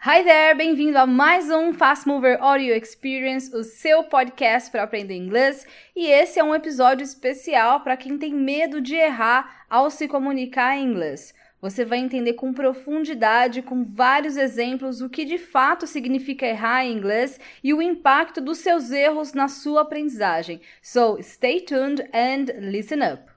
Hi there, bem-vindo a mais um Fast Mover Audio Experience, o seu podcast para aprender inglês. E esse é um episódio especial para quem tem medo de errar ao se comunicar em inglês. Você vai entender com profundidade, com vários exemplos, o que de fato significa errar em inglês e o impacto dos seus erros na sua aprendizagem. So, stay tuned and listen up.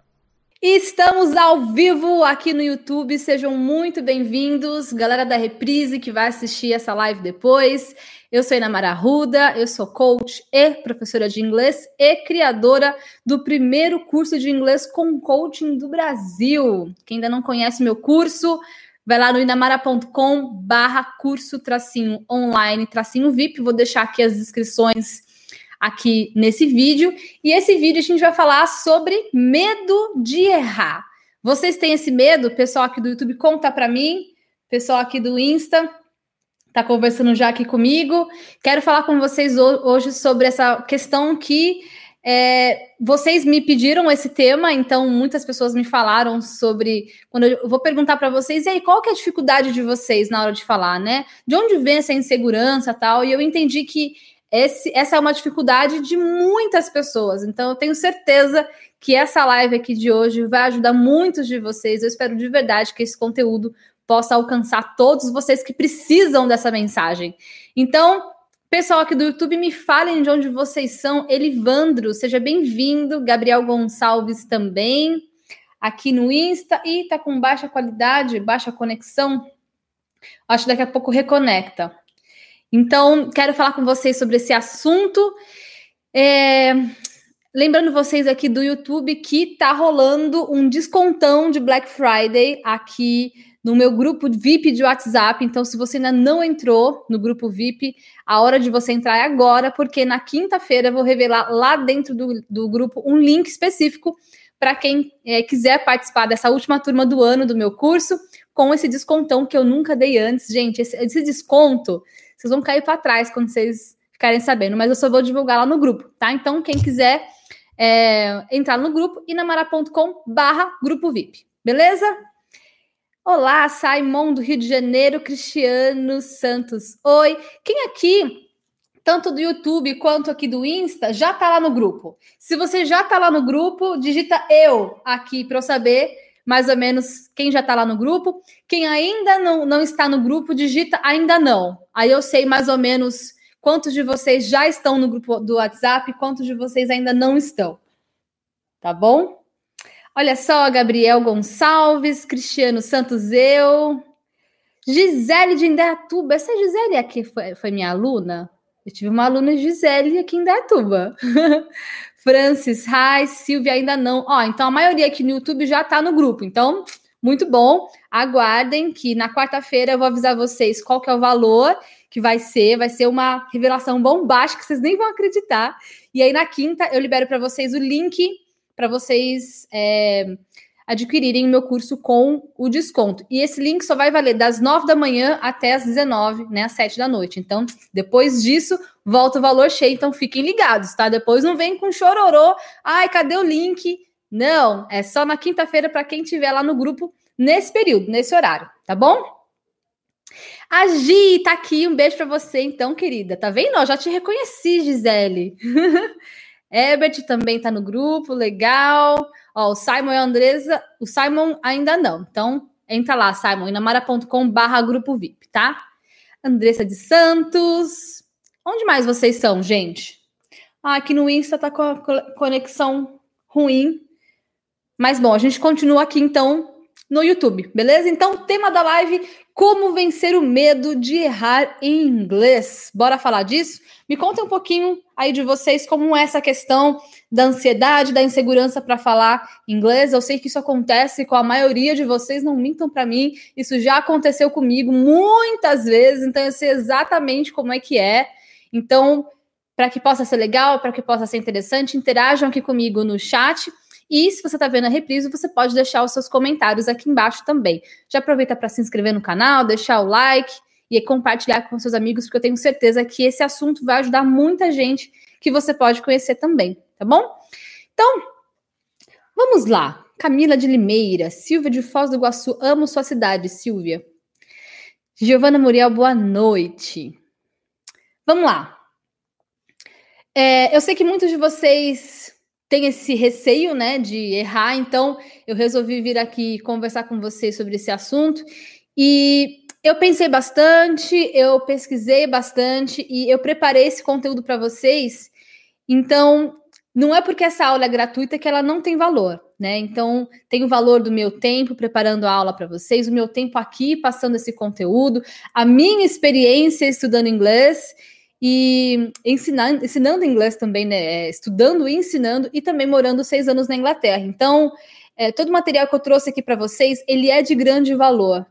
Estamos ao vivo aqui no YouTube, sejam muito bem-vindos, galera da Reprise que vai assistir essa live depois. Eu sou Inamara Ruda, eu sou coach e professora de inglês e criadora do primeiro curso de inglês com coaching do Brasil. Quem ainda não conhece meu curso, vai lá no inamara.com barra curso tracinho online tracinho VIP, vou deixar aqui as inscrições aqui nesse vídeo. E esse vídeo a gente vai falar sobre medo de errar. Vocês têm esse medo? Pessoal aqui do YouTube, conta para mim. Pessoal aqui do Insta, tá conversando já aqui comigo. Quero falar com vocês hoje sobre essa questão que é, vocês me pediram esse tema, então muitas pessoas me falaram sobre. Quando eu vou perguntar para vocês, e aí, qual que é a dificuldade de vocês na hora de falar, né? De onde vem essa insegurança tal? E eu entendi que esse, essa é uma dificuldade de muitas pessoas. Então, eu tenho certeza que essa live aqui de hoje vai ajudar muitos de vocês. Eu espero de verdade que esse conteúdo possa alcançar todos vocês que precisam dessa mensagem. Então, pessoal aqui do YouTube, me falem de onde vocês são. Elivandro, seja bem-vindo. Gabriel Gonçalves também. Aqui no Insta. E tá com baixa qualidade, baixa conexão. Acho que daqui a pouco reconecta. Então, quero falar com vocês sobre esse assunto. É, lembrando vocês aqui do YouTube que tá rolando um descontão de Black Friday aqui no meu grupo VIP de WhatsApp. Então, se você ainda não entrou no grupo VIP, a hora de você entrar é agora, porque na quinta-feira eu vou revelar lá dentro do, do grupo um link específico para quem é, quiser participar dessa última turma do ano do meu curso, com esse descontão que eu nunca dei antes. Gente, esse, esse desconto vocês vão cair para trás quando vocês ficarem sabendo, mas eu só vou divulgar lá no grupo, tá? Então, quem quiser é, entrar no grupo, inamara.com barra grupo VIP, beleza? Olá, Simon do Rio de Janeiro, Cristiano Santos. Oi, quem aqui, tanto do YouTube quanto aqui do Insta, já tá lá no grupo? Se você já tá lá no grupo, digita eu aqui para eu saber mais ou menos quem já está lá no grupo. Quem ainda não, não está no grupo, digita ainda não. Aí eu sei mais ou menos quantos de vocês já estão no grupo do WhatsApp e quantos de vocês ainda não estão. Tá bom? Olha só, Gabriel Gonçalves, Cristiano Santos, eu. Gisele de Indaiatuba. Essa Gisele aqui foi, foi minha aluna? Eu tive uma aluna Gisele aqui em Indaiatuba. Francis, Rai, Silvia ainda não. Ó, então a maioria aqui no YouTube já está no grupo. Então, muito bom. Aguardem que na quarta-feira eu vou avisar vocês qual que é o valor que vai ser. Vai ser uma revelação bombástica, vocês nem vão acreditar. E aí na quinta eu libero para vocês o link para vocês é, adquirirem meu curso com o desconto. E esse link só vai valer das 9 da manhã até as 19, né, às 7 da noite. Então, depois disso, volta o valor cheio. Então, fiquem ligados, tá? Depois não vem com chororô. Ai, cadê o link? Não, é só na quinta-feira para quem estiver lá no grupo nesse período, nesse horário, tá bom? A Gi tá aqui, um beijo para você, então, querida. Tá vendo? Eu já te reconheci, Gisele. Herbert também tá no grupo, legal. Ó, o Simon e a Andresa, o Simon ainda não. Então, entra lá, Simon, inamara.com barra grupo VIP, tá? Andressa de Santos. Onde mais vocês são, gente? Ah, aqui no Insta tá com a conexão ruim. Mas bom, a gente continua aqui então no YouTube, beleza? Então, tema da live: como vencer o medo de errar em inglês. Bora falar disso? Me conta um pouquinho aí de vocês como é essa questão da ansiedade, da insegurança para falar inglês. Eu sei que isso acontece com a maioria de vocês, não mintam para mim. Isso já aconteceu comigo muitas vezes, então eu sei exatamente como é que é. Então, para que possa ser legal, para que possa ser interessante, interajam aqui comigo no chat e se você está vendo a reprise, você pode deixar os seus comentários aqui embaixo também. Já aproveita para se inscrever no canal, deixar o like e compartilhar com seus amigos, porque eu tenho certeza que esse assunto vai ajudar muita gente que você pode conhecer também, tá bom? Então, vamos lá. Camila de Limeira, Silvia de Foz do Iguaçu, amo sua cidade, Silvia. Giovana Muriel, boa noite. Vamos lá. É, eu sei que muitos de vocês têm esse receio, né, de errar, então eu resolvi vir aqui conversar com vocês sobre esse assunto. E eu pensei bastante, eu pesquisei bastante e eu preparei esse conteúdo para vocês. Então, não é porque essa aula é gratuita que ela não tem valor né? Então, tem o valor do meu tempo preparando a aula para vocês, o meu tempo aqui passando esse conteúdo, a minha experiência estudando inglês e ensinando, ensinando inglês também, né? É, estudando e ensinando e também morando seis anos na Inglaterra. Então, é, todo o material que eu trouxe aqui para vocês, ele é de grande valor.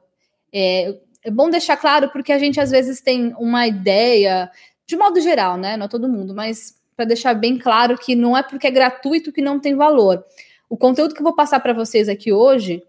É, é bom deixar claro porque a gente às vezes tem uma ideia, de modo geral, né? Não é todo mundo, mas para deixar bem claro que não é porque é gratuito que não tem valor. O conteúdo que eu vou passar para vocês aqui hoje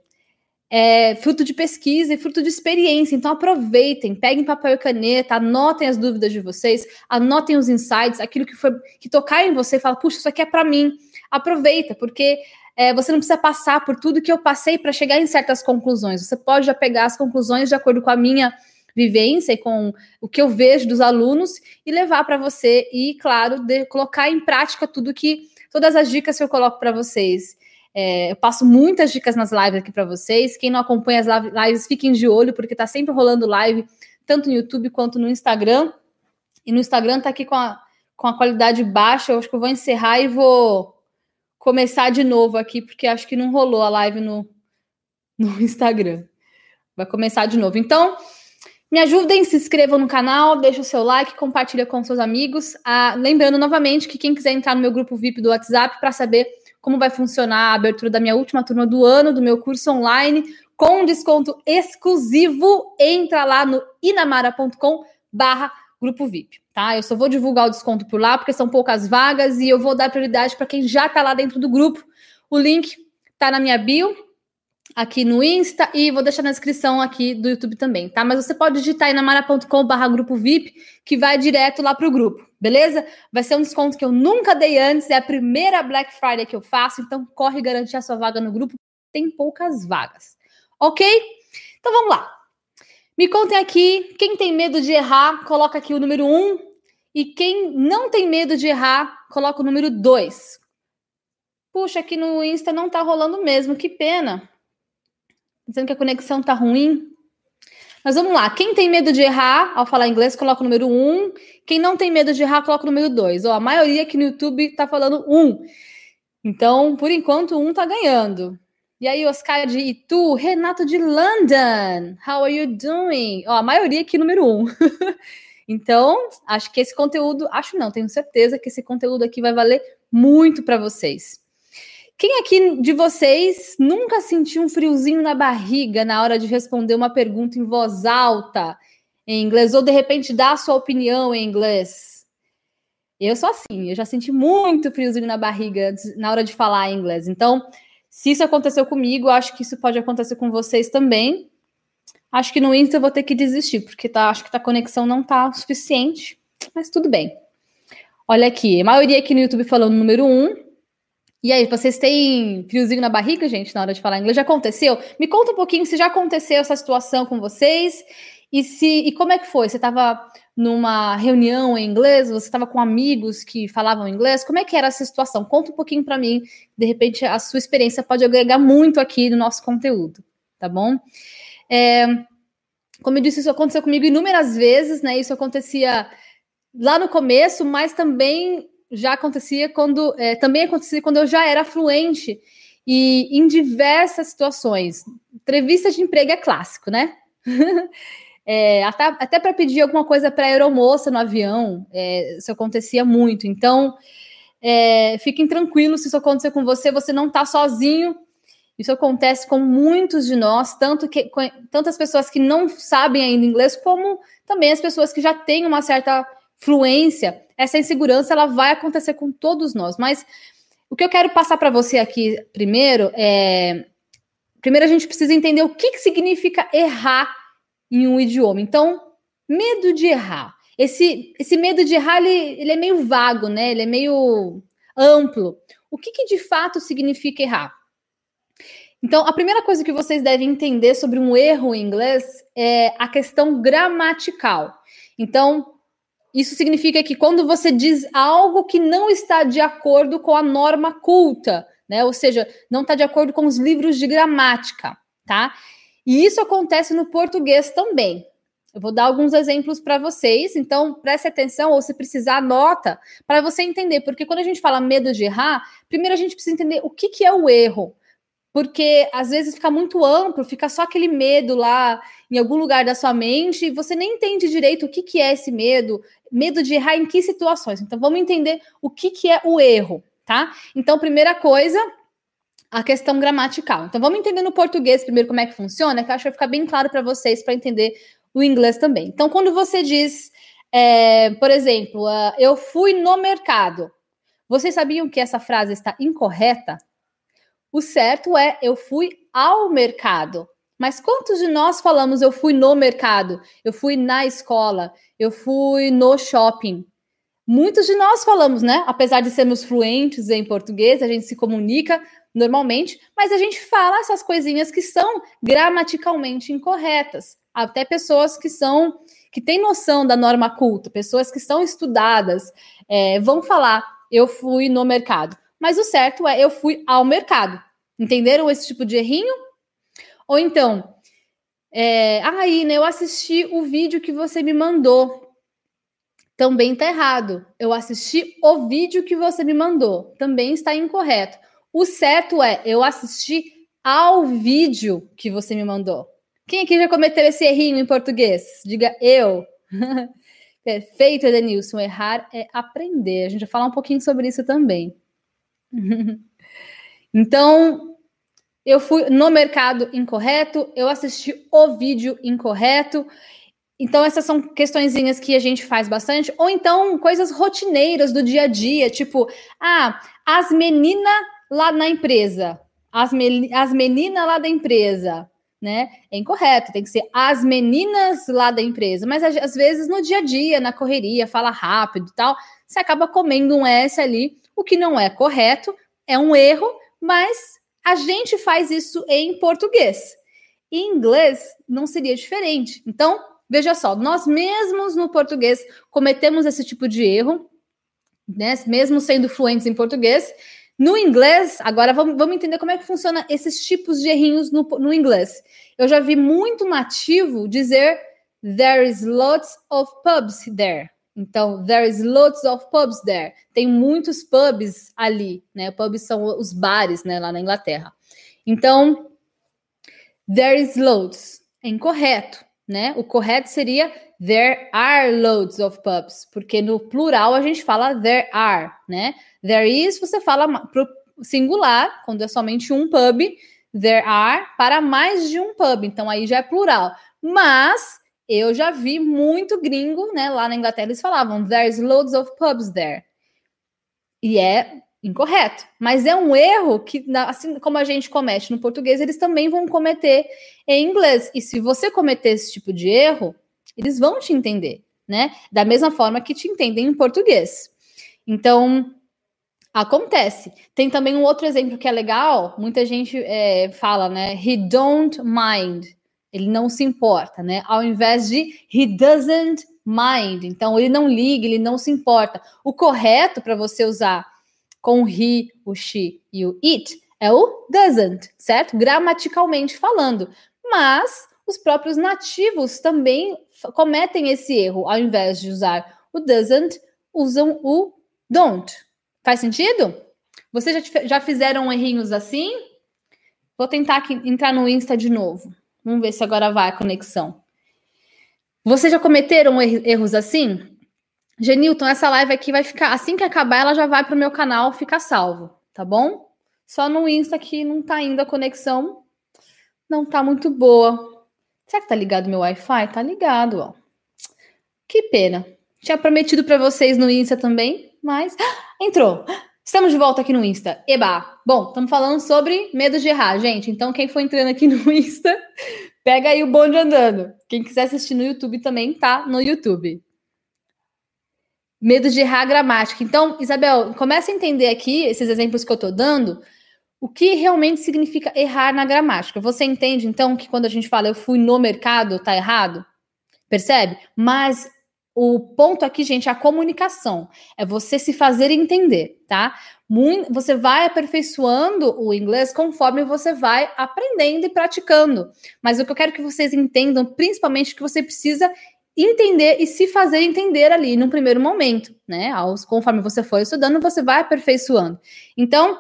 é fruto de pesquisa e fruto de experiência. Então aproveitem, peguem papel e caneta, anotem as dúvidas de vocês, anotem os insights, aquilo que foi que tocar em você, fala, puxa, isso aqui é para mim. Aproveita, porque é, você não precisa passar por tudo que eu passei para chegar em certas conclusões. Você pode já pegar as conclusões de acordo com a minha vivência e com o que eu vejo dos alunos e levar para você e, claro, de, colocar em prática tudo que todas as dicas que eu coloco para vocês. É, eu passo muitas dicas nas lives aqui para vocês. Quem não acompanha as lives, fiquem de olho, porque tá sempre rolando live, tanto no YouTube quanto no Instagram. E no Instagram tá aqui com a, com a qualidade baixa. Eu acho que eu vou encerrar e vou começar de novo aqui, porque acho que não rolou a live no, no Instagram. Vai começar de novo. Então, me ajudem, se inscrevam no canal, deixa o seu like, compartilha com seus amigos. Ah, lembrando novamente que quem quiser entrar no meu grupo VIP do WhatsApp para saber como vai funcionar a abertura da minha última turma do ano, do meu curso online, com desconto exclusivo. Entra lá no inamara.com barra grupo VIP, tá? Eu só vou divulgar o desconto por lá, porque são poucas vagas e eu vou dar prioridade para quem já está lá dentro do grupo. O link tá na minha bio, aqui no Insta e vou deixar na descrição aqui do YouTube também, tá? Mas você pode digitar aí na mara.com/barra grupo VIP que vai direto lá pro grupo, beleza? Vai ser um desconto que eu nunca dei antes, é a primeira Black Friday que eu faço, então corre garantir a sua vaga no grupo, tem poucas vagas, ok? Então vamos lá. Me contem aqui, quem tem medo de errar, coloca aqui o número 1, um, e quem não tem medo de errar, coloca o número 2. Puxa, aqui no Insta não tá rolando mesmo, que pena dizendo que a conexão tá ruim. Mas vamos lá. Quem tem medo de errar ao falar inglês, coloca o número 1. Um. Quem não tem medo de errar, coloca o número 2. a maioria aqui no YouTube tá falando 1. Um. Então, por enquanto, um tá ganhando. E aí, Oscar de Itu, Renato de London, how are you doing? Ó, a maioria aqui número 1. Um. então, acho que esse conteúdo, acho não, tenho certeza que esse conteúdo aqui vai valer muito para vocês. Quem aqui de vocês nunca sentiu um friozinho na barriga na hora de responder uma pergunta em voz alta em inglês, ou de repente dar a sua opinião em inglês? Eu sou assim, eu já senti muito friozinho na barriga na hora de falar em inglês. Então, se isso aconteceu comigo, acho que isso pode acontecer com vocês também. Acho que no Insta eu vou ter que desistir, porque tá, acho que a conexão não tá suficiente, mas tudo bem. Olha aqui, a maioria aqui no YouTube falando número um, e aí, vocês têm friozinho na barriga, gente, na hora de falar inglês? Já aconteceu? Me conta um pouquinho se já aconteceu essa situação com vocês e se e como é que foi? Você estava numa reunião em inglês? Você estava com amigos que falavam inglês? Como é que era essa situação? Conta um pouquinho para mim. De repente, a sua experiência pode agregar muito aqui no nosso conteúdo, tá bom? É, como eu disse, isso aconteceu comigo inúmeras vezes, né? Isso acontecia lá no começo, mas também já acontecia quando é, também acontecia quando eu já era fluente e em diversas situações. Entrevista de emprego é clássico, né? é, até até para pedir alguma coisa para a aeromoça no avião, é, isso acontecia muito. Então, é, fiquem tranquilos se isso acontecer com você, você não está sozinho. Isso acontece com muitos de nós, tanto que tantas pessoas que não sabem ainda inglês, como também as pessoas que já têm uma certa fluência, essa insegurança ela vai acontecer com todos nós. Mas o que eu quero passar para você aqui primeiro é. Primeiro, a gente precisa entender o que, que significa errar em um idioma. Então, medo de errar. Esse, esse medo de errar, ele, ele é meio vago, né? Ele é meio amplo. O que, que de fato significa errar? Então, a primeira coisa que vocês devem entender sobre um erro em inglês é a questão gramatical. Então, isso significa que quando você diz algo que não está de acordo com a norma culta, né? Ou seja, não está de acordo com os livros de gramática, tá? E isso acontece no português também. Eu vou dar alguns exemplos para vocês, então preste atenção, ou se precisar, anota, para você entender, porque quando a gente fala medo de errar, primeiro a gente precisa entender o que, que é o erro porque às vezes fica muito amplo, fica só aquele medo lá em algum lugar da sua mente e você nem entende direito o que, que é esse medo, medo de errar em que situações. Então vamos entender o que, que é o erro, tá? Então, primeira coisa, a questão gramatical. Então vamos entender no português primeiro como é que funciona, que eu acho que vai ficar bem claro para vocês para entender o inglês também. Então, quando você diz, é, por exemplo, uh, eu fui no mercado, vocês sabiam que essa frase está incorreta? O certo é eu fui ao mercado. Mas quantos de nós falamos eu fui no mercado, eu fui na escola, eu fui no shopping? Muitos de nós falamos, né? Apesar de sermos fluentes em português, a gente se comunica normalmente, mas a gente fala essas coisinhas que são gramaticalmente incorretas. Até pessoas que são que têm noção da norma culta, pessoas que são estudadas, é, vão falar eu fui no mercado. Mas o certo é eu fui ao mercado. Entenderam esse tipo de errinho? Ou então, é, aí, né, eu assisti o vídeo que você me mandou. Também está errado. Eu assisti o vídeo que você me mandou. Também está incorreto. O certo é eu assisti ao vídeo que você me mandou. Quem aqui já cometeu esse errinho em português? Diga eu. Perfeito, Edenilson. Errar é aprender. A gente vai falar um pouquinho sobre isso também. então, eu fui no mercado incorreto, eu assisti o vídeo incorreto. Então, essas são questõezinhas que a gente faz bastante. Ou então, coisas rotineiras do dia a dia, tipo, ah, as meninas lá na empresa. As, me, as meninas lá da empresa, né? É incorreto, tem que ser as meninas lá da empresa. Mas às vezes no dia a dia, na correria, fala rápido e tal, você acaba comendo um S ali o que não é correto, é um erro, mas a gente faz isso em português. Em inglês não seria diferente. Então, veja só, nós mesmos no português cometemos esse tipo de erro, né? Mesmo sendo fluentes em português. No inglês, agora vamos, vamos entender como é que funciona esses tipos de errinhos no, no inglês. Eu já vi muito nativo dizer there is lots of pubs there. Então, there is lots of pubs there. Tem muitos pubs ali, né? Pubs são os bares, né, lá na Inglaterra. Então, there is loads. É incorreto, né? O correto seria there are loads of pubs, porque no plural a gente fala there are, né? There is, você fala pro singular, quando é somente um pub, there are para mais de um pub, então aí já é plural. Mas eu já vi muito gringo, né? Lá na Inglaterra eles falavam there's loads of pubs there. E é incorreto. Mas é um erro que, assim como a gente comete no português, eles também vão cometer em inglês. E se você cometer esse tipo de erro, eles vão te entender, né? Da mesma forma que te entendem em português. Então, acontece. Tem também um outro exemplo que é legal. Muita gente é, fala, né? He don't mind. Ele não se importa, né? Ao invés de he doesn't mind. Então, ele não liga, ele não se importa. O correto para você usar com he, o she e o it é o doesn't, certo? Gramaticalmente falando. Mas os próprios nativos também cometem esse erro. Ao invés de usar o doesn't, usam o don't. Faz sentido? Vocês já, já fizeram errinhos assim? Vou tentar aqui, entrar no Insta de novo. Vamos ver se agora vai a conexão. Vocês já cometeram erros assim? Genilton, essa live aqui vai ficar. Assim que acabar, ela já vai para o meu canal, fica salvo, tá bom? Só no Insta que não tá indo a conexão. Não tá muito boa. Será que tá ligado meu Wi-Fi? Tá ligado, ó. Que pena. Tinha prometido para vocês no Insta também, mas. entrou! Estamos de volta aqui no Insta. Eba! Bom, estamos falando sobre medo de errar, gente. Então, quem for entrando aqui no Insta, pega aí o bonde andando. Quem quiser assistir no YouTube também tá no YouTube. Medo de errar a gramática. Então, Isabel, começa a entender aqui esses exemplos que eu tô dando, o que realmente significa errar na gramática. Você entende, então, que quando a gente fala eu fui no mercado, tá errado? Percebe? Mas o ponto aqui, gente, é a comunicação. É você se fazer entender, tá? Muito, você vai aperfeiçoando o inglês conforme você vai aprendendo e praticando. Mas o que eu quero que vocês entendam, principalmente, que você precisa entender e se fazer entender ali no primeiro momento, né? Aos, conforme você for estudando, você vai aperfeiçoando. Então,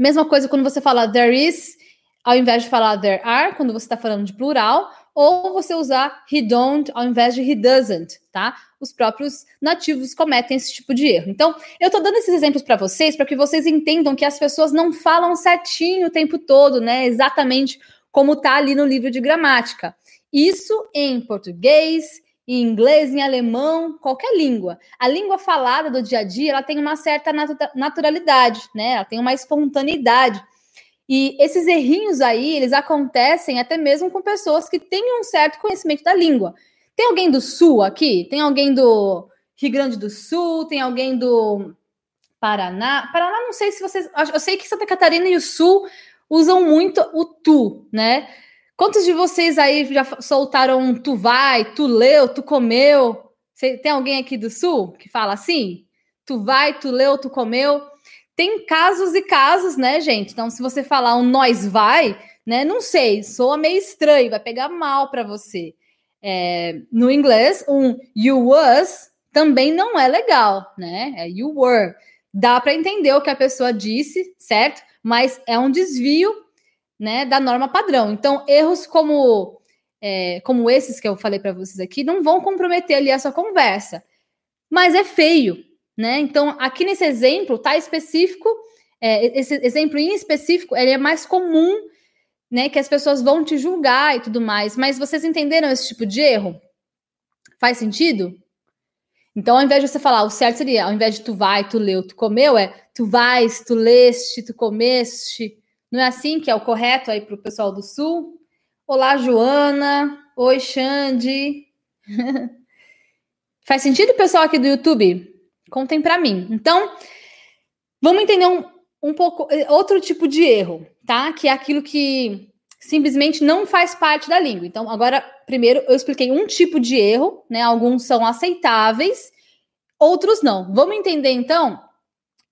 Mesma coisa quando você fala there is, ao invés de falar there are, quando você está falando de plural, ou você usar he don't ao invés de he doesn't, tá? Os próprios nativos cometem esse tipo de erro. Então, eu estou dando esses exemplos para vocês para que vocês entendam que as pessoas não falam certinho o tempo todo, né? Exatamente como tá ali no livro de gramática. Isso em português, em inglês, em alemão, qualquer língua. A língua falada do dia a dia, ela tem uma certa naturalidade, né? Ela tem uma espontaneidade. E esses errinhos aí, eles acontecem até mesmo com pessoas que têm um certo conhecimento da língua. Tem alguém do Sul aqui? Tem alguém do Rio Grande do Sul? Tem alguém do Paraná? Paraná, não sei se vocês. Eu sei que Santa Catarina e o Sul usam muito o tu, né? Quantos de vocês aí já soltaram um tu vai, tu leu, tu comeu? tem alguém aqui do sul que fala assim? Tu vai, tu leu, tu comeu? Tem casos e casos, né, gente? Então, se você falar um nós vai, né? Não sei, soa meio estranho, vai pegar mal para você. É, no inglês, um you was também não é legal, né? É you were. Dá para entender o que a pessoa disse, certo? Mas é um desvio né, da norma padrão. Então, erros como é, como esses que eu falei para vocês aqui não vão comprometer ali a sua conversa. Mas é feio, né? Então, aqui nesse exemplo, tá específico, é, esse exemplo em específico, ele é mais comum, né, que as pessoas vão te julgar e tudo mais. Mas vocês entenderam esse tipo de erro? Faz sentido? Então, ao invés de você falar, o certo seria, ao invés de tu vai, tu leu, tu comeu, é tu vais, tu leste, tu comeste, não é assim que é o correto aí para o pessoal do Sul? Olá, Joana. Oi, Xande. Faz sentido, pessoal aqui do YouTube? Contem para mim. Então, vamos entender um, um pouco eh, outro tipo de erro, tá? Que é aquilo que simplesmente não faz parte da língua. Então, agora, primeiro eu expliquei um tipo de erro, né? Alguns são aceitáveis, outros não. Vamos entender então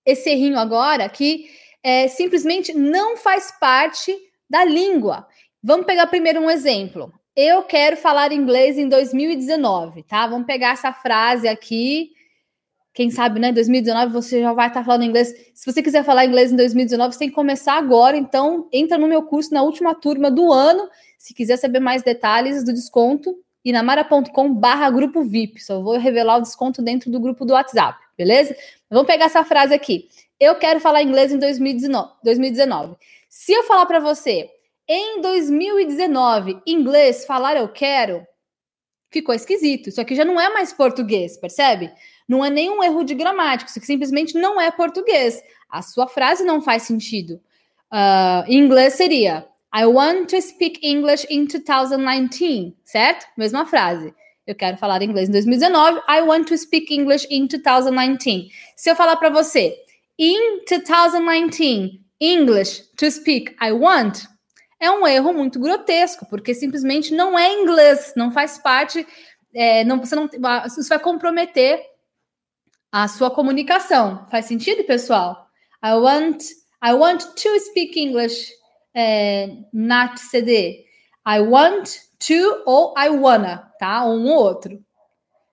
esse errinho agora que é, simplesmente não faz parte da língua. Vamos pegar primeiro um exemplo. Eu quero falar inglês em 2019, tá? Vamos pegar essa frase aqui. Quem sabe, né? Em 2019 você já vai estar falando inglês. Se você quiser falar inglês em 2019, você tem que começar agora. Então, entra no meu curso na última turma do ano. Se quiser saber mais detalhes do desconto, inamara.com barra grupo VIP. Só vou revelar o desconto dentro do grupo do WhatsApp, beleza? Vamos pegar essa frase aqui eu quero falar inglês em 2019. 2019. Se eu falar para você, em 2019, inglês, falar eu quero, ficou esquisito. Isso aqui já não é mais português, percebe? Não é nenhum erro de gramática, isso simplesmente não é português. A sua frase não faz sentido. Uh, em inglês seria I want to speak English in 2019, certo? Mesma frase. Eu quero falar inglês em 2019. I want to speak English in 2019. Se eu falar para você, In 2019, English to speak I want é um erro muito grotesco, porque simplesmente não é inglês, não faz parte, é, não, você não, isso vai comprometer a sua comunicação. Faz sentido, pessoal? I want, I want to speak English, é, not CD. I want to ou I wanna, tá? Um ou outro.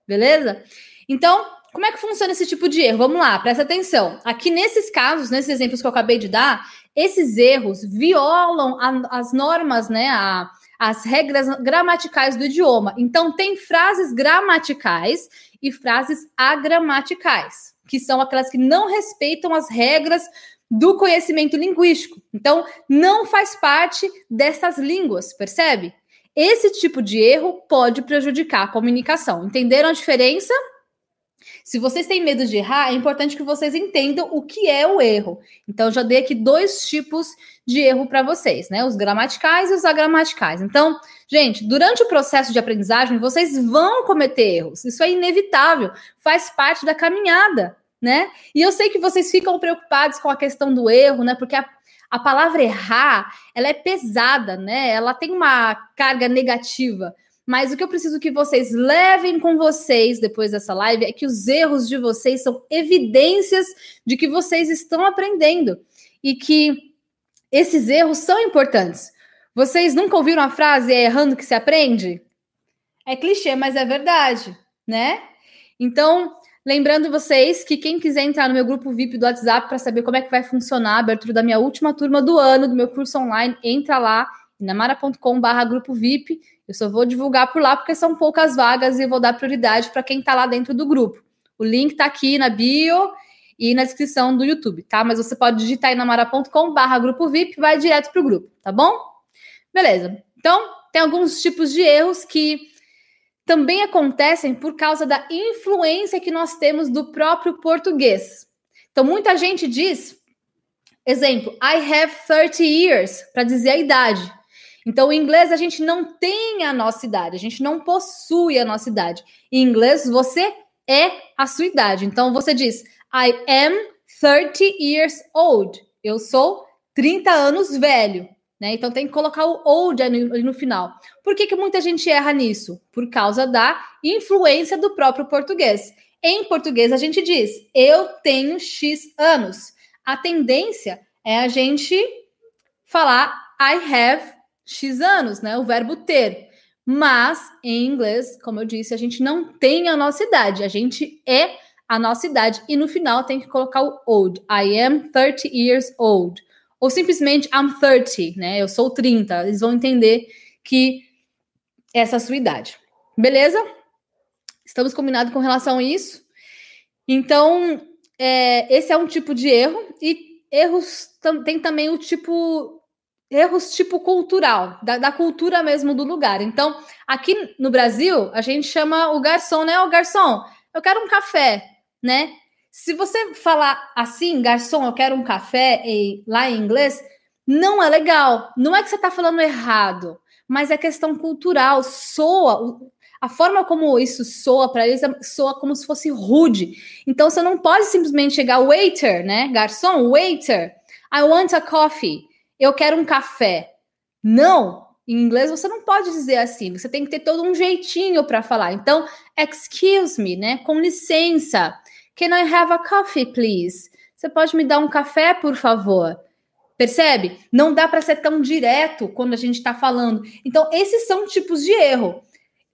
Beleza? Então, como é que funciona esse tipo de erro? Vamos lá, presta atenção. Aqui nesses casos, nesses exemplos que eu acabei de dar, esses erros violam a, as normas, né? A, as regras gramaticais do idioma. Então, tem frases gramaticais e frases agramaticais, que são aquelas que não respeitam as regras do conhecimento linguístico. Então, não faz parte dessas línguas, percebe? Esse tipo de erro pode prejudicar a comunicação. Entenderam a diferença? Se vocês têm medo de errar, é importante que vocês entendam o que é o erro. Então, já dei aqui dois tipos de erro para vocês, né? Os gramaticais e os agramaticais. Então, gente, durante o processo de aprendizagem, vocês vão cometer erros. Isso é inevitável, faz parte da caminhada, né? E eu sei que vocês ficam preocupados com a questão do erro, né? Porque a, a palavra errar, ela é pesada, né? Ela tem uma carga negativa. Mas o que eu preciso que vocês levem com vocês depois dessa live é que os erros de vocês são evidências de que vocês estão aprendendo e que esses erros são importantes. Vocês nunca ouviram a frase é errando que se aprende? É clichê, mas é verdade, né? Então, lembrando vocês que quem quiser entrar no meu grupo VIP do WhatsApp para saber como é que vai funcionar a abertura da minha última turma do ano, do meu curso online, entra lá, namara.com.br grupo VIP eu só vou divulgar por lá porque são poucas vagas e vou dar prioridade para quem está lá dentro do grupo. O link está aqui na bio e na descrição do YouTube, tá? Mas você pode digitar aí namara.com barra grupo VIP vai direto para o grupo, tá bom? Beleza. Então, tem alguns tipos de erros que também acontecem por causa da influência que nós temos do próprio português. Então, muita gente diz, exemplo, I have 30 years, para dizer a idade. Então, em inglês, a gente não tem a nossa idade, a gente não possui a nossa idade. Em inglês, você é a sua idade. Então, você diz, I am 30 years old. Eu sou 30 anos velho. Né? Então, tem que colocar o old ali no, no final. Por que, que muita gente erra nisso? Por causa da influência do próprio português. Em português, a gente diz, eu tenho X anos. A tendência é a gente falar I have X anos, né? O verbo ter. Mas em inglês, como eu disse, a gente não tem a nossa idade, a gente é a nossa idade. E no final tem que colocar o old. I am 30 years old. Ou simplesmente I'm 30, né? Eu sou 30. Eles vão entender que essa é a sua idade. Beleza? Estamos combinados com relação a isso. Então, é, esse é um tipo de erro. E erros tem também o tipo erros tipo cultural, da, da, cultura mesmo do lugar. Então, aqui no Brasil, a gente chama o garçom, né? O garçom, eu quero um café, né? Se você falar assim, garçom, eu quero um café, e, lá em inglês, não é legal. Não é que você está falando errado, mas é questão cultural. Soa, a forma como isso soa para eles é, soa como se fosse rude. Então, você não pode simplesmente chegar, waiter, né? Garçom, waiter, I want a coffee eu quero um café. Não, em inglês você não pode dizer assim, você tem que ter todo um jeitinho para falar. Então, excuse me, né? Com licença. Can I have a coffee, please? Você pode me dar um café, por favor? Percebe? Não dá para ser tão direto quando a gente está falando. Então, esses são tipos de erro.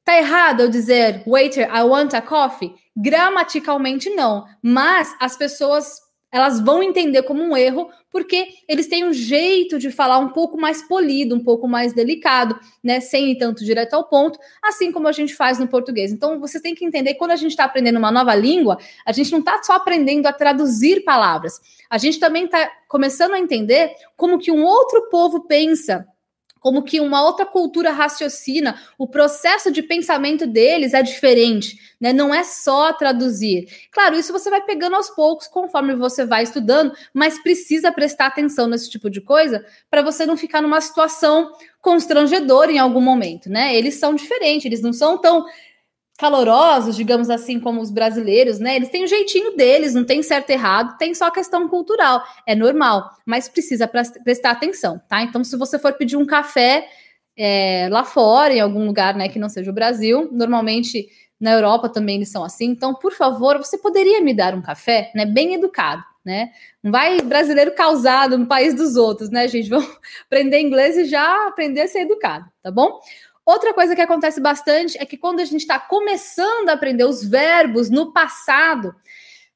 Tá errado eu dizer waiter, I want a coffee? Gramaticalmente não, mas as pessoas elas vão entender como um erro, porque eles têm um jeito de falar um pouco mais polido, um pouco mais delicado, né? Sem ir tanto direto ao ponto, assim como a gente faz no português. Então, você tem que entender que quando a gente está aprendendo uma nova língua, a gente não está só aprendendo a traduzir palavras, a gente também está começando a entender como que um outro povo pensa como que uma outra cultura raciocina, o processo de pensamento deles é diferente, né? Não é só traduzir. Claro, isso você vai pegando aos poucos conforme você vai estudando, mas precisa prestar atenção nesse tipo de coisa para você não ficar numa situação constrangedora em algum momento, né? Eles são diferentes, eles não são tão calorosos, digamos assim, como os brasileiros, né? Eles têm o um jeitinho deles, não tem certo e errado, tem só questão cultural, é normal, mas precisa prestar atenção, tá? Então, se você for pedir um café é, lá fora, em algum lugar, né, que não seja o Brasil, normalmente na Europa também eles são assim, então, por favor, você poderia me dar um café, né, bem educado, né? Não vai brasileiro causado no país dos outros, né, gente? Vamos aprender inglês e já aprender a ser educado, tá bom? Outra coisa que acontece bastante é que quando a gente está começando a aprender os verbos no passado,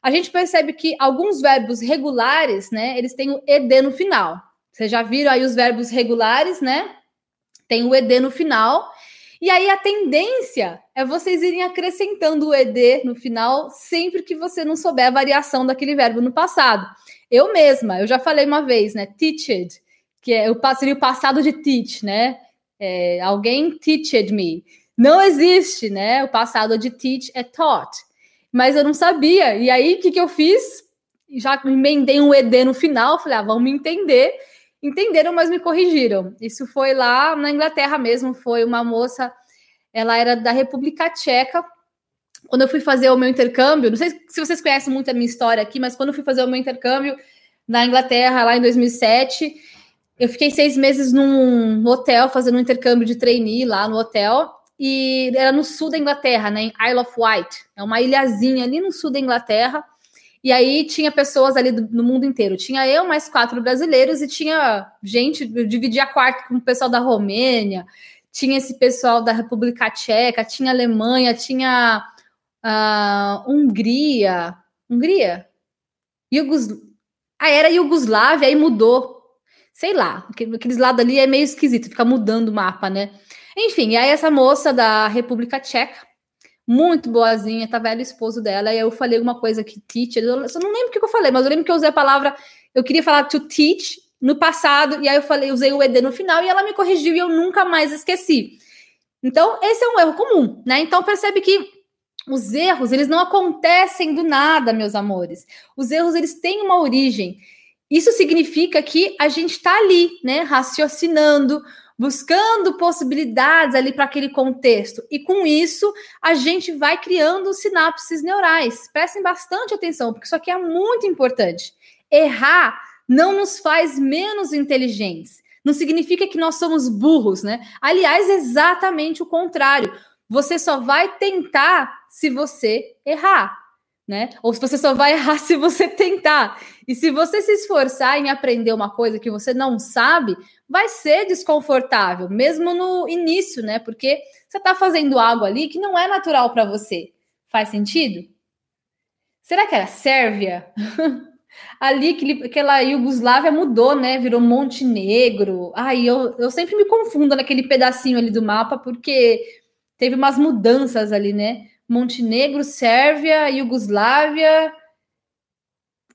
a gente percebe que alguns verbos regulares, né, eles têm o ed no final. Vocês já viram aí os verbos regulares, né? Tem o ed no final. E aí a tendência é vocês irem acrescentando o ed no final sempre que você não souber a variação daquele verbo no passado. Eu mesma, eu já falei uma vez, né? Teached, que é seria o passado de teach, né? É, alguém teached me. Não existe, né? O passado de teach é taught. Mas eu não sabia. E aí, o que, que eu fiz? Já emendei um ED no final. Falei, ah, vamos me entender. Entenderam, mas me corrigiram. Isso foi lá na Inglaterra mesmo. Foi uma moça, ela era da República Tcheca. Quando eu fui fazer o meu intercâmbio, não sei se vocês conhecem muito a minha história aqui, mas quando eu fui fazer o meu intercâmbio, na Inglaterra, lá em 2007. Eu fiquei seis meses num hotel, fazendo um intercâmbio de trainee lá no hotel. E era no sul da Inglaterra, né, em Isle of Wight. É uma ilhazinha ali no sul da Inglaterra. E aí tinha pessoas ali do, no mundo inteiro. Tinha eu, mais quatro brasileiros, e tinha gente, eu dividia quarto com o pessoal da Romênia, tinha esse pessoal da República Tcheca, tinha Alemanha, tinha uh, Hungria. Hungria? Yugos... Ah, era Iugoslávia, aí mudou. Sei lá, aqueles lados ali é meio esquisito, fica mudando o mapa, né? Enfim, aí essa moça da República Tcheca, muito boazinha, tá velho esposo dela, e eu falei alguma coisa que teacher, eu não lembro o que eu falei, mas eu lembro que eu usei a palavra, eu queria falar to teach no passado, e aí eu falei, usei o ED no final, e ela me corrigiu e eu nunca mais esqueci. Então, esse é um erro comum, né? Então, percebe que os erros, eles não acontecem do nada, meus amores. Os erros, eles têm uma origem. Isso significa que a gente está ali, né, raciocinando, buscando possibilidades ali para aquele contexto. E com isso, a gente vai criando sinapses neurais. Prestem bastante atenção, porque isso aqui é muito importante. Errar não nos faz menos inteligentes. Não significa que nós somos burros, né? Aliás, exatamente o contrário. Você só vai tentar se você errar, né? Ou se você só vai errar se você tentar. E se você se esforçar em aprender uma coisa que você não sabe, vai ser desconfortável, mesmo no início, né? Porque você está fazendo algo ali que não é natural para você. Faz sentido? Será que era Sérvia? ali que aquela Iugoslávia mudou, né? Virou Montenegro. Ai, eu, eu sempre me confundo naquele pedacinho ali do mapa, porque teve umas mudanças ali, né? Montenegro, Sérvia, Iugoslávia,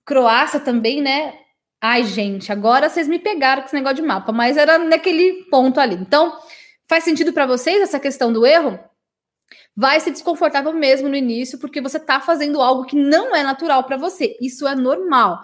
Croácia também, né? Ai, gente, agora vocês me pegaram com esse negócio de mapa, mas era naquele ponto ali. Então, faz sentido para vocês essa questão do erro? Vai ser desconfortável mesmo no início, porque você está fazendo algo que não é natural para você. Isso é normal.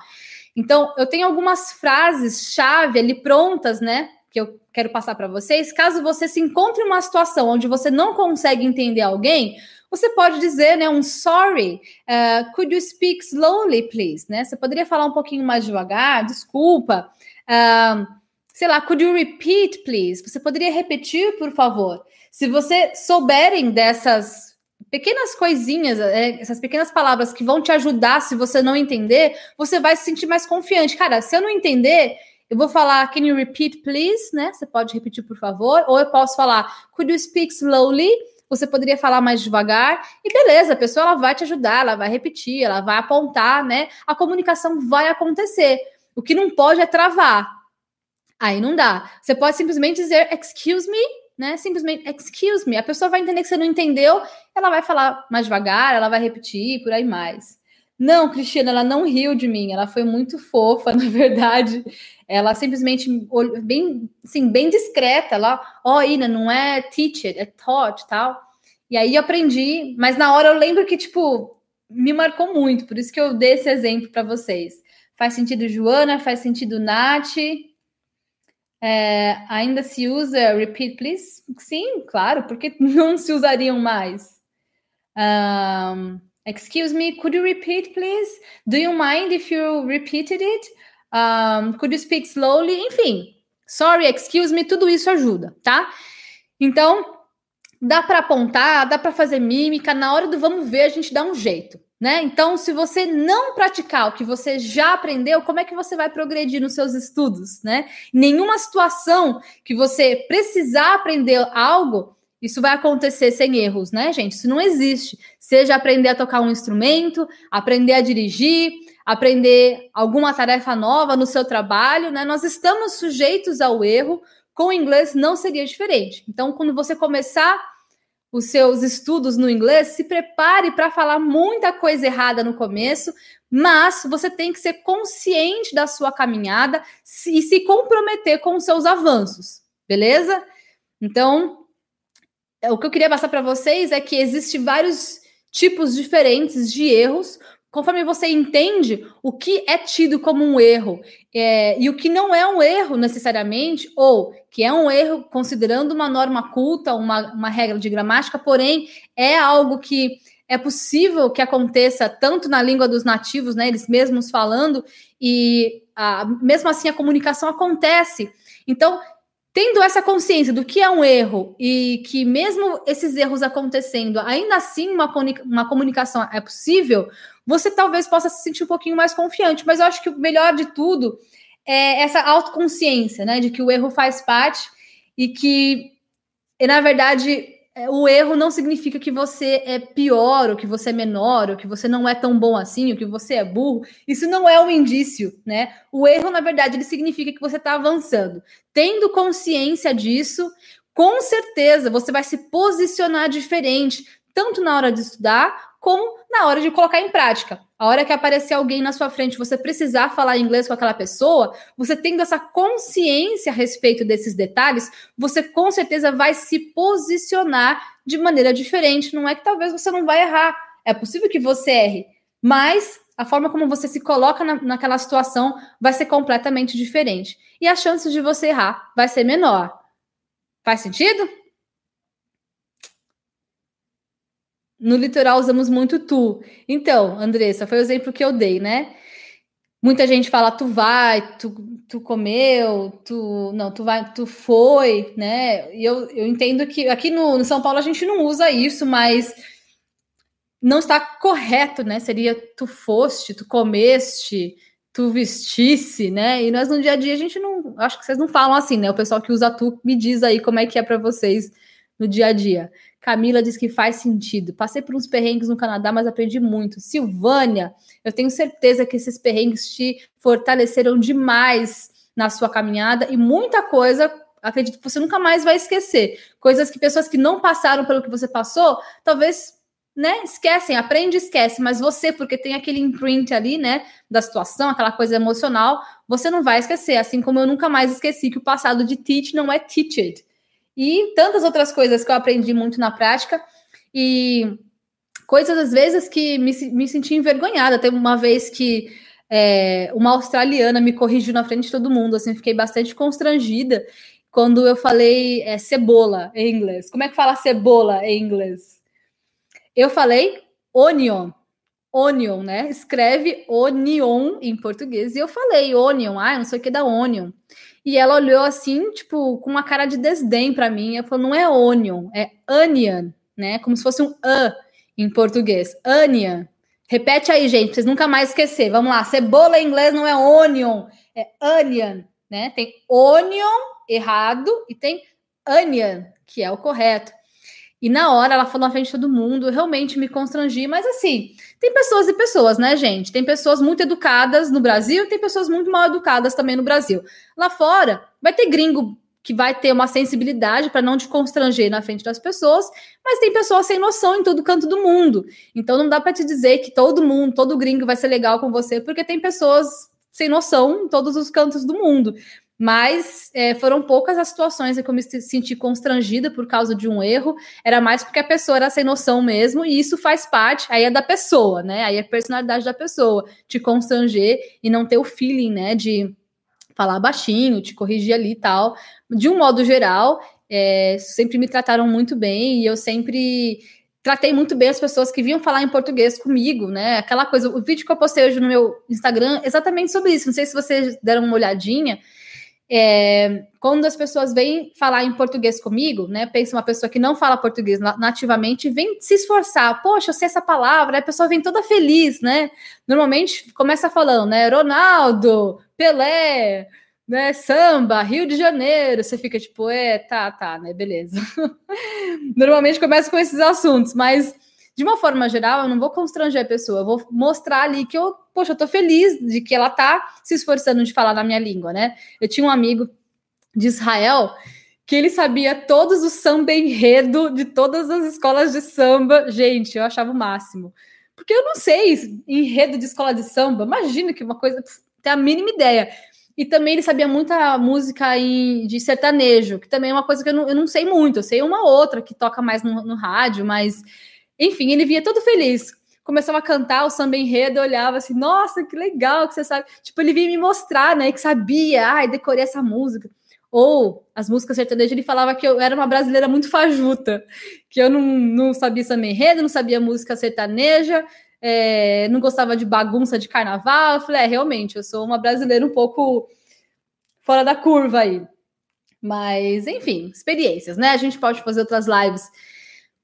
Então, eu tenho algumas frases chave ali prontas, né? Que eu quero passar para vocês. Caso você se encontre em uma situação onde você não consegue entender alguém, você pode dizer, né, um sorry, uh, could you speak slowly, please, né? Você poderia falar um pouquinho mais devagar, desculpa. Uh, sei lá, could you repeat, please? Você poderia repetir, por favor? Se você souberem dessas pequenas coisinhas, é, essas pequenas palavras que vão te ajudar se você não entender, você vai se sentir mais confiante. Cara, se eu não entender, eu vou falar, can you repeat, please? Né? Você pode repetir, por favor? Ou eu posso falar, could you speak slowly? Você poderia falar mais devagar e beleza, a pessoa ela vai te ajudar, ela vai repetir, ela vai apontar, né? A comunicação vai acontecer. O que não pode é travar. Aí não dá. Você pode simplesmente dizer excuse me, né? Simplesmente excuse me. A pessoa vai entender que você não entendeu, ela vai falar mais devagar, ela vai repetir, por aí mais. Não, Cristina, ela não riu de mim, ela foi muito fofa, na verdade. Ela simplesmente, bem, assim, bem discreta, ela, ó, oh, Ina, não é teacher, é taught, tal. E aí eu aprendi, mas na hora eu lembro que, tipo, me marcou muito, por isso que eu dei esse exemplo para vocês. Faz sentido, Joana? Faz sentido, Nath? É, ainda se usa repeat, please? Sim, claro, porque não se usariam mais. Um, Excuse me, could you repeat, please? Do you mind if you repeated it? Um, could you speak slowly? Enfim, sorry, excuse me, tudo isso ajuda, tá? Então, dá para apontar, dá para fazer mímica, na hora do vamos ver, a gente dá um jeito, né? Então, se você não praticar o que você já aprendeu, como é que você vai progredir nos seus estudos, né? Nenhuma situação que você precisar aprender algo, isso vai acontecer sem erros, né, gente? Isso não existe. Seja aprender a tocar um instrumento, aprender a dirigir, aprender alguma tarefa nova no seu trabalho, né? Nós estamos sujeitos ao erro. Com o inglês não seria diferente. Então, quando você começar os seus estudos no inglês, se prepare para falar muita coisa errada no começo, mas você tem que ser consciente da sua caminhada e se comprometer com os seus avanços, beleza? Então, o que eu queria passar para vocês é que existem vários tipos diferentes de erros, conforme você entende o que é tido como um erro é, e o que não é um erro necessariamente, ou que é um erro considerando uma norma culta, uma, uma regra de gramática, porém é algo que é possível que aconteça tanto na língua dos nativos, né, eles mesmos falando, e a, mesmo assim a comunicação acontece. Então, tendo essa consciência do que é um erro e que mesmo esses erros acontecendo, ainda assim uma, uma comunicação é possível, você talvez possa se sentir um pouquinho mais confiante. Mas eu acho que o melhor de tudo é essa autoconsciência, né, de que o erro faz parte e que, na verdade, o erro não significa que você é pior, ou que você é menor, ou que você não é tão bom assim, ou que você é burro. Isso não é um indício, né? O erro, na verdade, ele significa que você está avançando. Tendo consciência disso, com certeza você vai se posicionar diferente, tanto na hora de estudar, como na hora de colocar em prática. A hora que aparecer alguém na sua frente, você precisar falar inglês com aquela pessoa, você tendo essa consciência a respeito desses detalhes, você com certeza vai se posicionar de maneira diferente. Não é que talvez você não vai errar, é possível que você erre, mas a forma como você se coloca na, naquela situação vai ser completamente diferente. E a chance de você errar vai ser menor. Faz sentido? No litoral usamos muito tu. Então, Andressa, foi o exemplo que eu dei, né? Muita gente fala tu vai, tu, tu comeu, tu não, tu vai, tu foi, né? E eu, eu entendo que aqui no, no São Paulo a gente não usa isso, mas não está correto, né? Seria tu foste, tu comeste, tu vestisse, né? E nós no dia a dia a gente não, acho que vocês não falam assim, né? O pessoal que usa tu me diz aí como é que é para vocês no dia a dia. Camila diz que faz sentido. Passei por uns perrengues no Canadá, mas aprendi muito. Silvânia, eu tenho certeza que esses perrengues te fortaleceram demais na sua caminhada e muita coisa, acredito que você nunca mais vai esquecer. Coisas que pessoas que não passaram pelo que você passou, talvez né, esquecem, aprende esquece, mas você, porque tem aquele imprint ali, né, da situação, aquela coisa emocional, você não vai esquecer, assim como eu nunca mais esqueci que o passado de teach não é teached, e tantas outras coisas que eu aprendi muito na prática e coisas às vezes que me, me senti envergonhada. Teve uma vez que é, uma australiana me corrigiu na frente de todo mundo, assim, fiquei bastante constrangida quando eu falei é, cebola em inglês. Como é que fala cebola em inglês? Eu falei onion, onion, né? Escreve onion em português e eu falei onion, ah, não sei o que da onion. E ela olhou assim, tipo, com uma cara de desdém para mim. Ela falou: não é onion, é onion, né? Como se fosse um a em português. Onion. Repete aí, gente, pra vocês nunca mais esquecer. Vamos lá. Cebola em inglês não é onion, é onion, né? Tem onion errado e tem onion, que é o correto. E na hora ela falou na frente de todo mundo, eu realmente me constrangi, mas assim, tem pessoas e pessoas, né, gente? Tem pessoas muito educadas no Brasil, tem pessoas muito mal educadas também no Brasil. Lá fora, vai ter gringo que vai ter uma sensibilidade para não te constranger na frente das pessoas, mas tem pessoas sem noção em todo canto do mundo. Então não dá para te dizer que todo mundo, todo gringo vai ser legal com você, porque tem pessoas sem noção em todos os cantos do mundo. Mas é, foram poucas as situações em que eu me senti constrangida por causa de um erro. Era mais porque a pessoa era sem noção mesmo, e isso faz parte, aí é da pessoa, né? Aí é a personalidade da pessoa, te constranger e não ter o feeling, né, de falar baixinho, te corrigir ali e tal. De um modo geral, é, sempre me trataram muito bem e eu sempre tratei muito bem as pessoas que vinham falar em português comigo, né? Aquela coisa, o vídeo que eu postei hoje no meu Instagram, exatamente sobre isso. Não sei se vocês deram uma olhadinha. É, quando as pessoas vêm falar em português comigo, né? Pensa uma pessoa que não fala português nativamente, vem se esforçar. Poxa, eu sei essa palavra, a pessoa vem toda feliz, né? Normalmente começa falando, né? Ronaldo, Pelé, né? Samba, Rio de Janeiro. Você fica tipo, é, tá, tá, né? Beleza. Normalmente começa com esses assuntos, mas de uma forma geral, eu não vou constranger a pessoa, eu vou mostrar ali que eu, poxa, eu tô feliz de que ela tá se esforçando de falar na minha língua, né? Eu tinha um amigo de Israel que ele sabia todos os samba enredo de todas as escolas de samba. Gente, eu achava o máximo. Porque eu não sei enredo de escola de samba, imagina que uma coisa, tem a mínima ideia. E também ele sabia muita música em, de sertanejo, que também é uma coisa que eu não, eu não sei muito. Eu sei uma outra que toca mais no, no rádio, mas enfim, ele via todo feliz. Começava a cantar o samba enredo, olhava assim, nossa, que legal que você sabe. Tipo, ele vinha me mostrar, né, que sabia, ai, decorei essa música. ou as músicas sertanejas, ele falava que eu era uma brasileira muito fajuta, que eu não, não sabia samba enredo, não sabia música sertaneja, é, não gostava de bagunça de carnaval. Eu falei, é, realmente, eu sou uma brasileira um pouco fora da curva aí. Mas, enfim, experiências, né? A gente pode fazer outras lives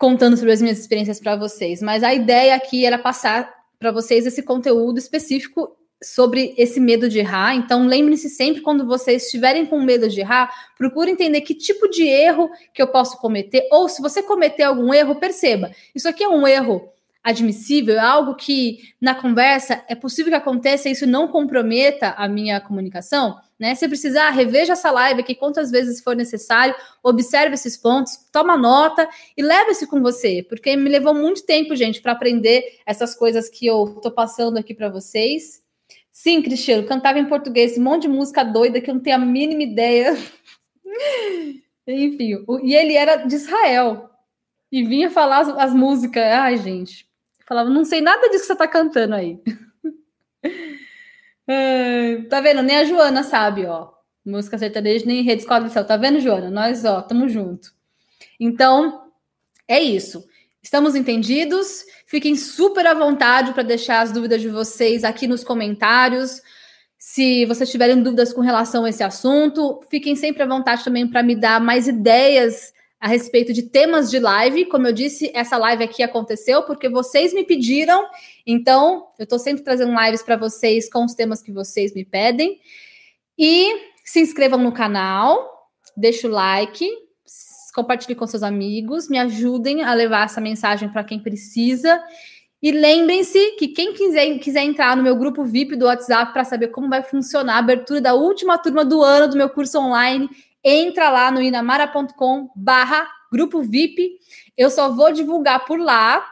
contando sobre as minhas experiências para vocês, mas a ideia aqui era passar para vocês esse conteúdo específico sobre esse medo de errar. Então, lembrem-se sempre quando vocês estiverem com medo de errar, procure entender que tipo de erro que eu posso cometer, ou se você cometer algum erro, perceba. Isso aqui é um erro admissível, é algo que na conversa é possível que aconteça e isso não comprometa a minha comunicação, né? Se precisar, reveja essa live aqui quantas vezes for necessário, observe esses pontos, toma nota e leve isso com você, porque me levou muito tempo, gente, para aprender essas coisas que eu tô passando aqui para vocês. Sim, Cristiano, cantava em português, um monte de música doida que eu não tenho a mínima ideia. Enfim, e ele era de Israel. E vinha falar as, as músicas. Ai, gente. Falava, não sei nada disso que você tá cantando aí. tá vendo? Nem a Joana sabe, ó. Música sertaneja, nem rede escola do céu. Tá vendo, Joana? Nós, ó, tamo junto. Então, é isso. Estamos entendidos? Fiquem super à vontade para deixar as dúvidas de vocês aqui nos comentários. Se vocês tiverem dúvidas com relação a esse assunto, fiquem sempre à vontade também para me dar mais ideias a respeito de temas de live. Como eu disse, essa live aqui aconteceu porque vocês me pediram. Então, eu estou sempre trazendo lives para vocês com os temas que vocês me pedem. E se inscrevam no canal, deixe o like, compartilhe com seus amigos, me ajudem a levar essa mensagem para quem precisa. E lembrem-se que quem quiser, quiser entrar no meu grupo VIP do WhatsApp para saber como vai funcionar a abertura da última turma do ano do meu curso online, entra lá no inamara.com barra grupo VIP. Eu só vou divulgar por lá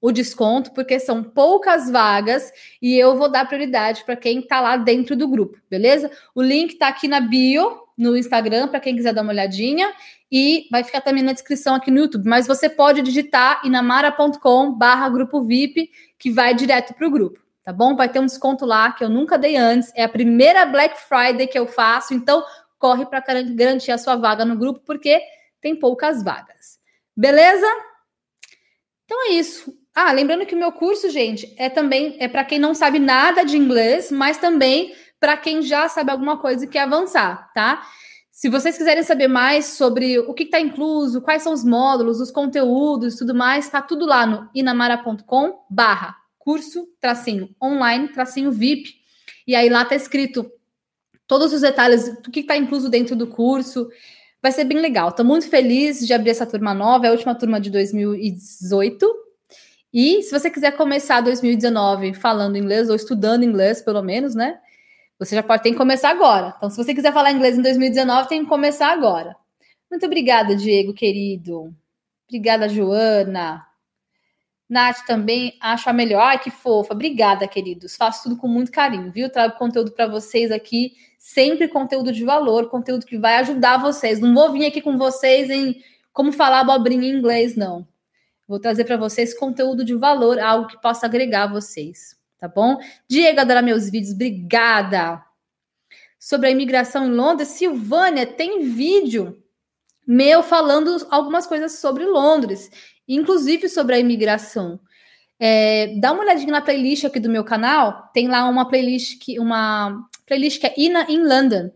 o desconto, porque são poucas vagas e eu vou dar prioridade para quem está lá dentro do grupo, beleza? O link está aqui na bio, no Instagram, para quem quiser dar uma olhadinha, e vai ficar também na descrição aqui no YouTube. Mas você pode digitar inamara.com barra grupo VIP, que vai direto para o grupo, tá bom? Vai ter um desconto lá que eu nunca dei antes. É a primeira Black Friday que eu faço, então corre para garantir a sua vaga no grupo, porque tem poucas vagas. Beleza? Então é isso. Ah, lembrando que o meu curso, gente, é também é para quem não sabe nada de inglês, mas também para quem já sabe alguma coisa e quer avançar, tá? Se vocês quiserem saber mais sobre o que está incluso, quais são os módulos, os conteúdos, tudo mais, está tudo lá no inamara.com barra curso, tracinho online, tracinho VIP. E aí lá está escrito todos os detalhes do que está incluso dentro do curso. Vai ser bem legal. Estou muito feliz de abrir essa turma nova, é a última turma de 2018. E se você quiser começar 2019 falando inglês ou estudando inglês, pelo menos, né? Você já pode ter que começar agora. Então, se você quiser falar inglês em 2019, tem que começar agora. Muito obrigada, Diego, querido. Obrigada, Joana. Nath também acho a melhor. Ai, que fofa. Obrigada, queridos. Faço tudo com muito carinho, viu? Trago conteúdo para vocês aqui sempre conteúdo de valor, conteúdo que vai ajudar vocês. Não vou vir aqui com vocês em como falar abobrinha em inglês, não. Vou trazer para vocês conteúdo de valor, algo que possa agregar a vocês, tá bom? Diego adora meus vídeos, obrigada. Sobre a imigração em Londres, Silvânia, tem vídeo meu falando algumas coisas sobre Londres, inclusive sobre a imigração. É, dá uma olhadinha na playlist aqui do meu canal, tem lá uma playlist que uma playlist que é Ina in London.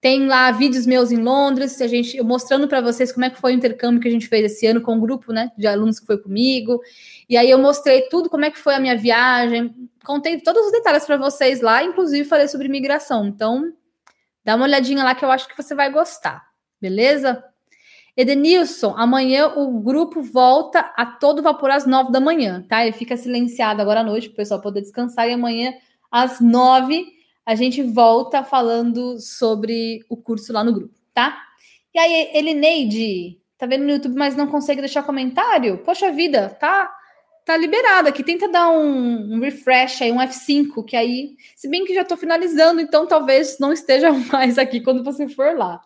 Tem lá vídeos meus em Londres, a gente eu mostrando para vocês como é que foi o intercâmbio que a gente fez esse ano com o um grupo, né, de alunos que foi comigo. E aí eu mostrei tudo como é que foi a minha viagem, contei todos os detalhes para vocês lá, inclusive falei sobre imigração. Então, dá uma olhadinha lá que eu acho que você vai gostar. Beleza? Edenilson, amanhã o grupo volta a todo vapor às nove da manhã, tá? Ele fica silenciado agora à noite para o pessoal poder descansar e amanhã às nove a gente volta falando sobre o curso lá no grupo, tá? E aí, Elineide, tá vendo no YouTube, mas não consegue deixar comentário? Poxa vida, tá tá liberado aqui. Tenta dar um, um, refresh aí, um F5, que aí, se bem que já tô finalizando, então talvez não esteja mais aqui quando você for lá.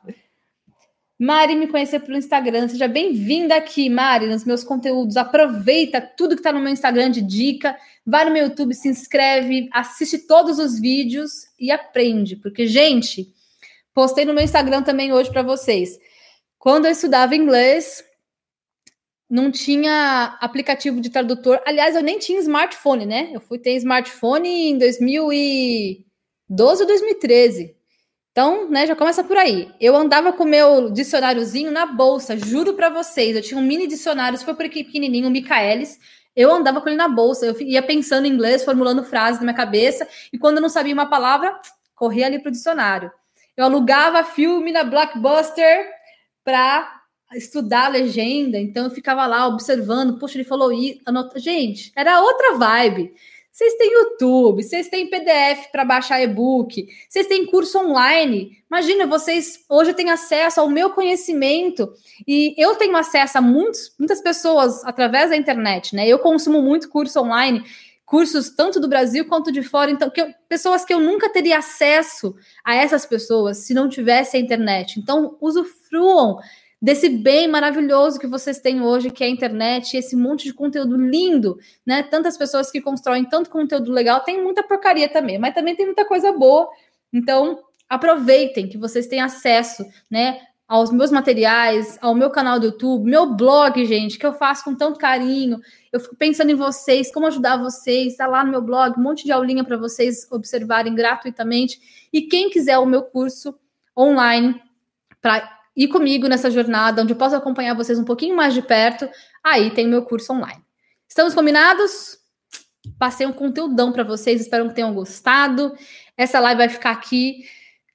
Mari me conhecer pelo Instagram. Seja bem-vinda aqui, Mari, nos meus conteúdos. Aproveita tudo que está no meu Instagram de dica. Vai no meu YouTube, se inscreve, assiste todos os vídeos e aprende. Porque, gente, postei no meu Instagram também hoje para vocês. Quando eu estudava inglês, não tinha aplicativo de tradutor. Aliás, eu nem tinha smartphone, né? Eu fui ter smartphone em 2012 ou 2013. Então, né, já começa por aí. Eu andava com meu dicionáriozinho na bolsa, juro para vocês. Eu tinha um mini dicionário super pequenininho, o Michaelis. Eu andava com ele na bolsa, eu ia pensando em inglês, formulando frases na minha cabeça, e quando eu não sabia uma palavra, corria ali pro dicionário. Eu alugava filme na Blockbuster para estudar a legenda, então eu ficava lá observando, poxa, ele falou isso, anota... gente, era outra vibe. Vocês têm YouTube, vocês têm PDF para baixar e-book, vocês têm curso online. Imagina, vocês hoje têm acesso ao meu conhecimento e eu tenho acesso a muitos, muitas pessoas através da internet, né? Eu consumo muito curso online, cursos tanto do Brasil quanto de fora, então que eu, pessoas que eu nunca teria acesso a essas pessoas se não tivesse a internet. Então, usufruam desse bem maravilhoso que vocês têm hoje, que é a internet, esse monte de conteúdo lindo, né? Tantas pessoas que constroem tanto conteúdo legal, tem muita porcaria também, mas também tem muita coisa boa. Então, aproveitem que vocês têm acesso, né? Aos meus materiais, ao meu canal do YouTube, meu blog, gente, que eu faço com tanto carinho. Eu fico pensando em vocês, como ajudar vocês. Está lá no meu blog, um monte de aulinha para vocês observarem gratuitamente. E quem quiser o meu curso online para ir comigo nessa jornada, onde eu posso acompanhar vocês um pouquinho mais de perto, aí tem o meu curso online. Estamos combinados? Passei um conteúdão para vocês, espero que tenham gostado. Essa live vai ficar aqui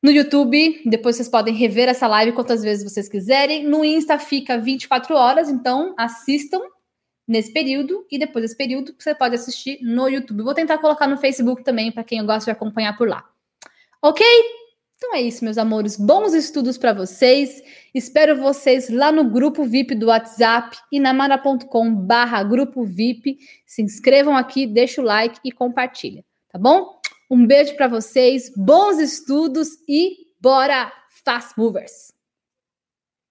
no YouTube, depois vocês podem rever essa live quantas vezes vocês quiserem. No Insta fica 24 horas, então assistam nesse período e depois desse período você pode assistir no YouTube. Vou tentar colocar no Facebook também para quem gosta de acompanhar por lá. OK? Então é isso, meus amores. Bons estudos para vocês. Espero vocês lá no grupo VIP do WhatsApp e na mara.com/barra grupo VIP. Se inscrevam aqui, deixa o like e compartilha, tá bom? Um beijo para vocês, bons estudos e bora, Fast Movers!